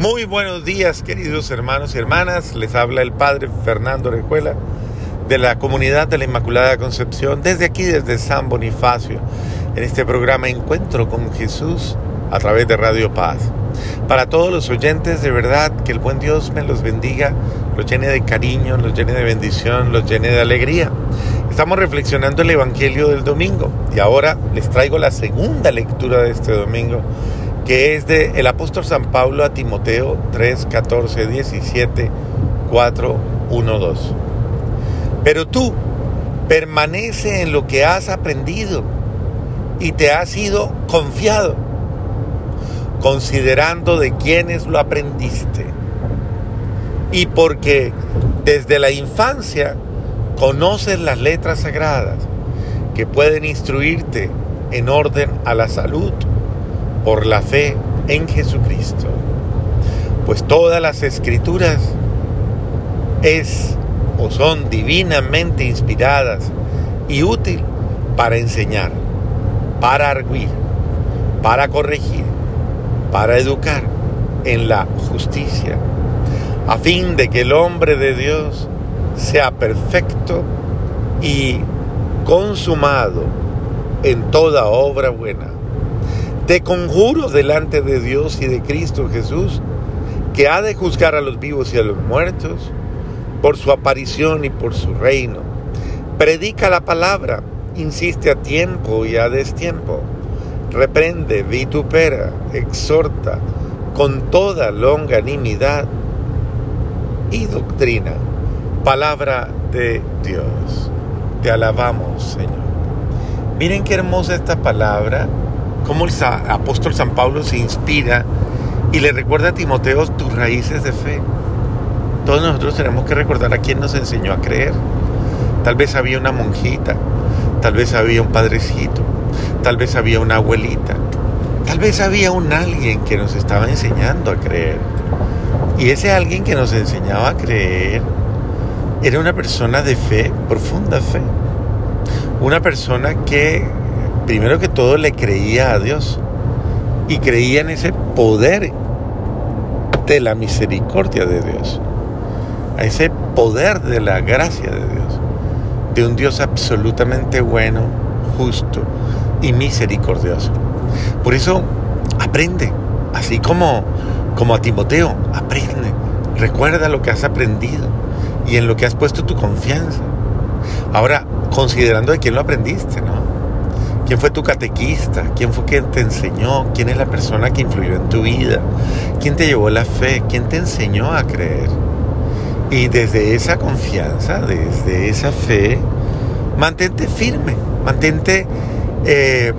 Muy buenos días, queridos hermanos y hermanas. Les habla el Padre Fernando Recuela de la comunidad de la Inmaculada Concepción, desde aquí, desde San Bonifacio, en este programa Encuentro con Jesús a través de Radio Paz. Para todos los oyentes, de verdad, que el buen Dios me los bendiga, los llene de cariño, los llene de bendición, los llene de alegría. Estamos reflexionando el Evangelio del domingo y ahora les traigo la segunda lectura de este domingo que es de el apóstol San Pablo a Timoteo 3, 14, 17, 4, 1, 2. Pero tú permanece en lo que has aprendido y te has sido confiado, considerando de quiénes lo aprendiste. Y porque desde la infancia conoces las letras sagradas que pueden instruirte en orden a la salud por la fe en Jesucristo. Pues todas las escrituras es o son divinamente inspiradas y útil para enseñar, para arguir, para corregir, para educar en la justicia, a fin de que el hombre de Dios sea perfecto y consumado en toda obra buena. Te conjuro delante de Dios y de Cristo Jesús, que ha de juzgar a los vivos y a los muertos, por su aparición y por su reino. Predica la palabra, insiste a tiempo y a destiempo. Reprende, vitupera, exhorta con toda longanimidad y doctrina. Palabra de Dios. Te alabamos, Señor. Miren qué hermosa esta palabra cómo el apóstol San Pablo se inspira y le recuerda a Timoteo tus raíces de fe. Todos nosotros tenemos que recordar a quién nos enseñó a creer. Tal vez había una monjita, tal vez había un padrecito, tal vez había una abuelita, tal vez había un alguien que nos estaba enseñando a creer. Y ese alguien que nos enseñaba a creer era una persona de fe, profunda fe. Una persona que primero que todo le creía a Dios y creía en ese poder de la misericordia de Dios, a ese poder de la gracia de Dios, de un Dios absolutamente bueno, justo y misericordioso. Por eso aprende, así como, como a Timoteo, aprende, recuerda lo que has aprendido y en lo que has puesto tu confianza. Ahora, considerando de quién lo aprendiste, ¿no? ¿Quién fue tu catequista? ¿Quién fue quien te enseñó? ¿Quién es la persona que influyó en tu vida? ¿Quién te llevó la fe? ¿Quién te enseñó a creer? Y desde esa confianza, desde esa fe, mantente firme, mantente eh,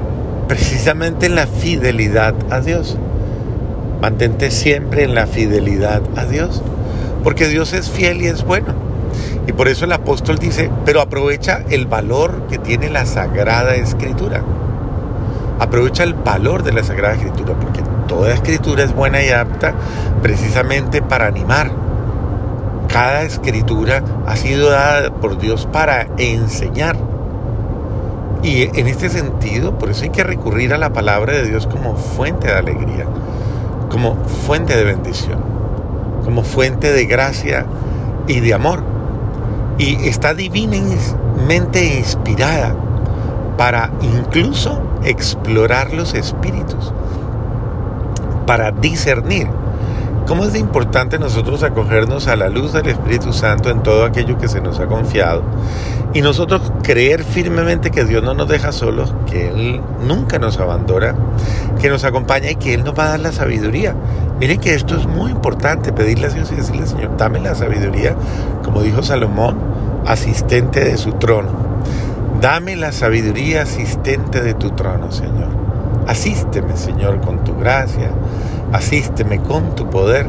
precisamente en la fidelidad a Dios. Mantente siempre en la fidelidad a Dios, porque Dios es fiel y es bueno. Y por eso el apóstol dice, pero aprovecha el valor que tiene la Sagrada Escritura. Aprovecha el valor de la Sagrada Escritura, porque toda escritura es buena y apta precisamente para animar. Cada escritura ha sido dada por Dios para enseñar. Y en este sentido, por eso hay que recurrir a la palabra de Dios como fuente de alegría, como fuente de bendición, como fuente de gracia y de amor y está divinamente inspirada para incluso explorar los espíritus, para discernir. ¿Cómo es de importante nosotros acogernos a la luz del Espíritu Santo en todo aquello que se nos ha confiado? Y nosotros creer firmemente que Dios no nos deja solos, que Él nunca nos abandona, que nos acompaña y que Él nos va a dar la sabiduría. Miren que esto es muy importante, pedirle a Dios y decirle, Señor, dame la sabiduría, como dijo Salomón, asistente de su trono. Dame la sabiduría asistente de tu trono, Señor. Asísteme, Señor, con tu gracia. Asísteme con tu poder.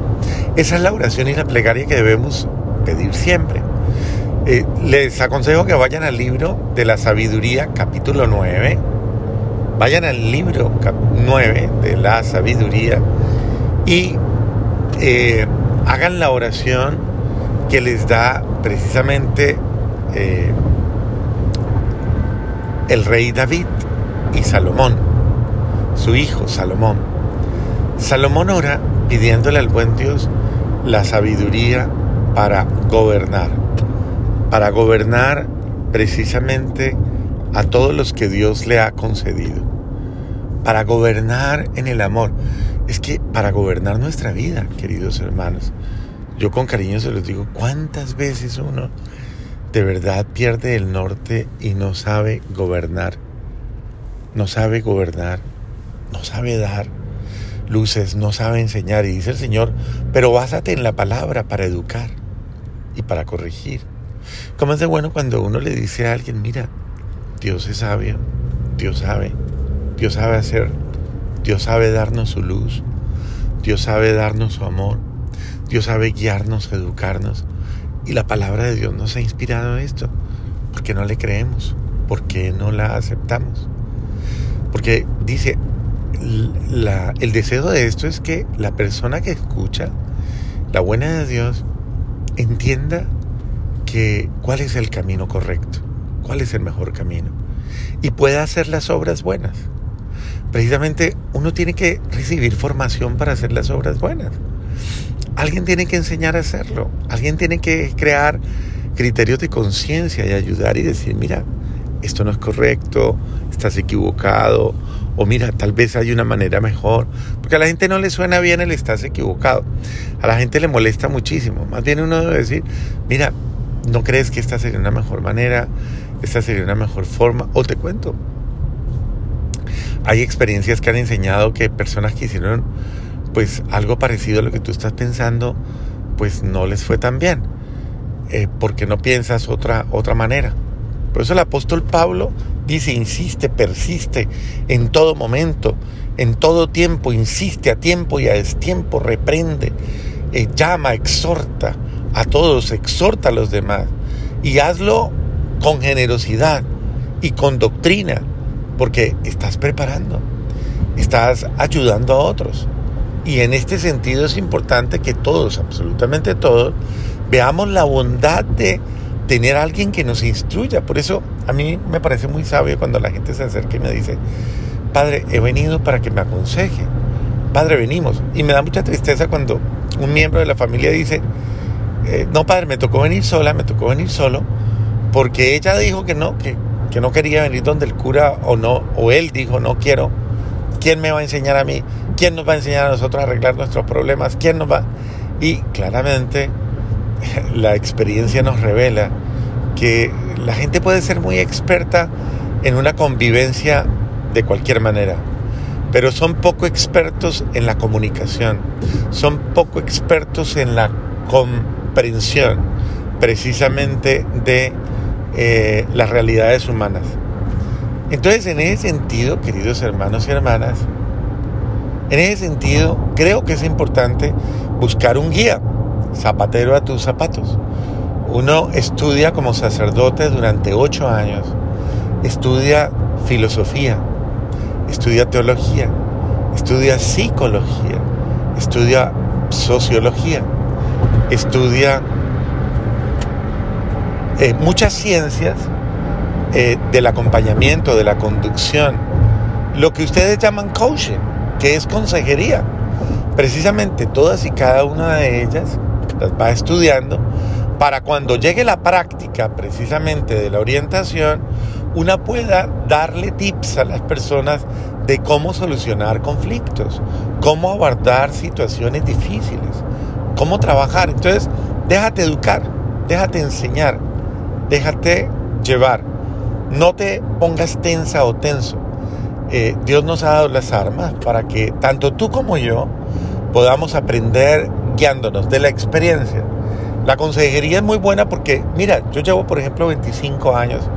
Esa es la oración y la plegaria que debemos pedir siempre. Eh, les aconsejo que vayan al libro de la sabiduría, capítulo 9. Vayan al libro 9 de la sabiduría y eh, hagan la oración que les da precisamente eh, el rey David y Salomón, su hijo Salomón. Salomón ora pidiéndole al buen Dios la sabiduría para gobernar, para gobernar precisamente a todos los que Dios le ha concedido, para gobernar en el amor. Es que para gobernar nuestra vida, queridos hermanos, yo con cariño se los digo, ¿cuántas veces uno de verdad pierde el norte y no sabe gobernar? No sabe gobernar, no sabe dar luces, no sabe enseñar. Y dice el Señor, pero básate en la palabra para educar y para corregir. ¿Cómo es de bueno cuando uno le dice a alguien, mira, Dios es sabio, Dios sabe, Dios sabe hacer, Dios sabe darnos su luz, Dios sabe darnos su amor, Dios sabe guiarnos, educarnos. Y la palabra de Dios nos ha inspirado esto. porque no le creemos? ¿Por qué no la aceptamos? Porque dice, el deseo de esto es que la persona que escucha la buena de Dios entienda que cuál es el camino correcto, cuál es el mejor camino y pueda hacer las obras buenas. Precisamente uno tiene que recibir formación para hacer las obras buenas. Alguien tiene que enseñar a hacerlo, alguien tiene que crear criterios de conciencia y ayudar y decir, mira, esto no es correcto, estás equivocado, o mira, tal vez hay una manera mejor, porque a la gente no le suena bien el estás equivocado, a la gente le molesta muchísimo, más bien uno debe decir, mira, ¿no crees que esta sería una mejor manera? Esta sería una mejor forma, o te cuento. Hay experiencias que han enseñado que personas que hicieron pues algo parecido a lo que tú estás pensando, pues no les fue tan bien, eh, porque no piensas otra, otra manera. Por eso el apóstol Pablo dice, insiste, persiste en todo momento, en todo tiempo, insiste a tiempo y a destiempo, reprende, eh, llama, exhorta a todos, exhorta a los demás y hazlo con generosidad y con doctrina, porque estás preparando, estás ayudando a otros. Y en este sentido es importante que todos, absolutamente todos, veamos la bondad de tener alguien que nos instruya. Por eso a mí me parece muy sabio cuando la gente se acerca y me dice, Padre, he venido para que me aconseje. Padre, venimos. Y me da mucha tristeza cuando un miembro de la familia dice, eh, no, Padre, me tocó venir sola, me tocó venir solo, porque ella dijo que no, que, que no quería venir donde el cura o no, o él dijo, no quiero. ¿Quién me va a enseñar a mí? ¿Quién nos va a enseñar a nosotros a arreglar nuestros problemas? ¿Quién nos va? Y claramente la experiencia nos revela que la gente puede ser muy experta en una convivencia de cualquier manera, pero son poco expertos en la comunicación, son poco expertos en la comprensión precisamente de eh, las realidades humanas. Entonces, en ese sentido, queridos hermanos y hermanas, en ese sentido, creo que es importante buscar un guía, zapatero a tus zapatos. Uno estudia como sacerdote durante ocho años, estudia filosofía, estudia teología, estudia psicología, estudia sociología, estudia eh, muchas ciencias eh, del acompañamiento, de la conducción, lo que ustedes llaman coaching, que es consejería. Precisamente todas y cada una de ellas las va estudiando para cuando llegue la práctica precisamente de la orientación, una pueda darle tips a las personas de cómo solucionar conflictos, cómo abordar situaciones difíciles, cómo trabajar. Entonces, déjate educar, déjate enseñar, déjate llevar. No te pongas tensa o tenso. Eh, Dios nos ha dado las armas para que tanto tú como yo podamos aprender guiándonos de la experiencia. La consejería es muy buena porque, mira, yo llevo, por ejemplo, 25 años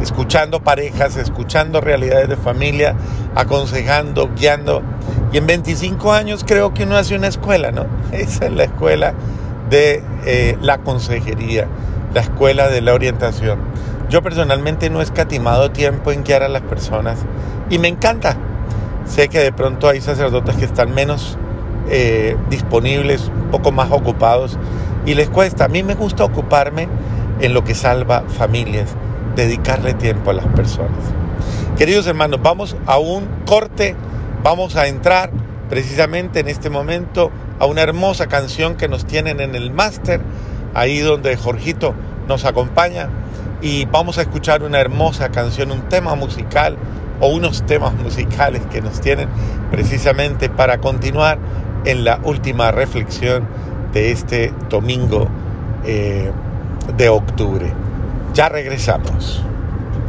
escuchando parejas, escuchando realidades de familia, aconsejando, guiando. Y en 25 años creo que uno hace una escuela, ¿no? Esa es la escuela de eh, la consejería, la escuela de la orientación. Yo personalmente no he escatimado tiempo en guiar a las personas y me encanta. Sé que de pronto hay sacerdotes que están menos eh, disponibles, un poco más ocupados y les cuesta. A mí me gusta ocuparme en lo que salva familias, dedicarle tiempo a las personas. Queridos hermanos, vamos a un corte, vamos a entrar precisamente en este momento a una hermosa canción que nos tienen en el máster, ahí donde Jorgito nos acompaña. Y vamos a escuchar una hermosa canción, un tema musical o unos temas musicales que nos tienen precisamente para continuar en la última reflexión de este domingo eh, de octubre. Ya regresamos.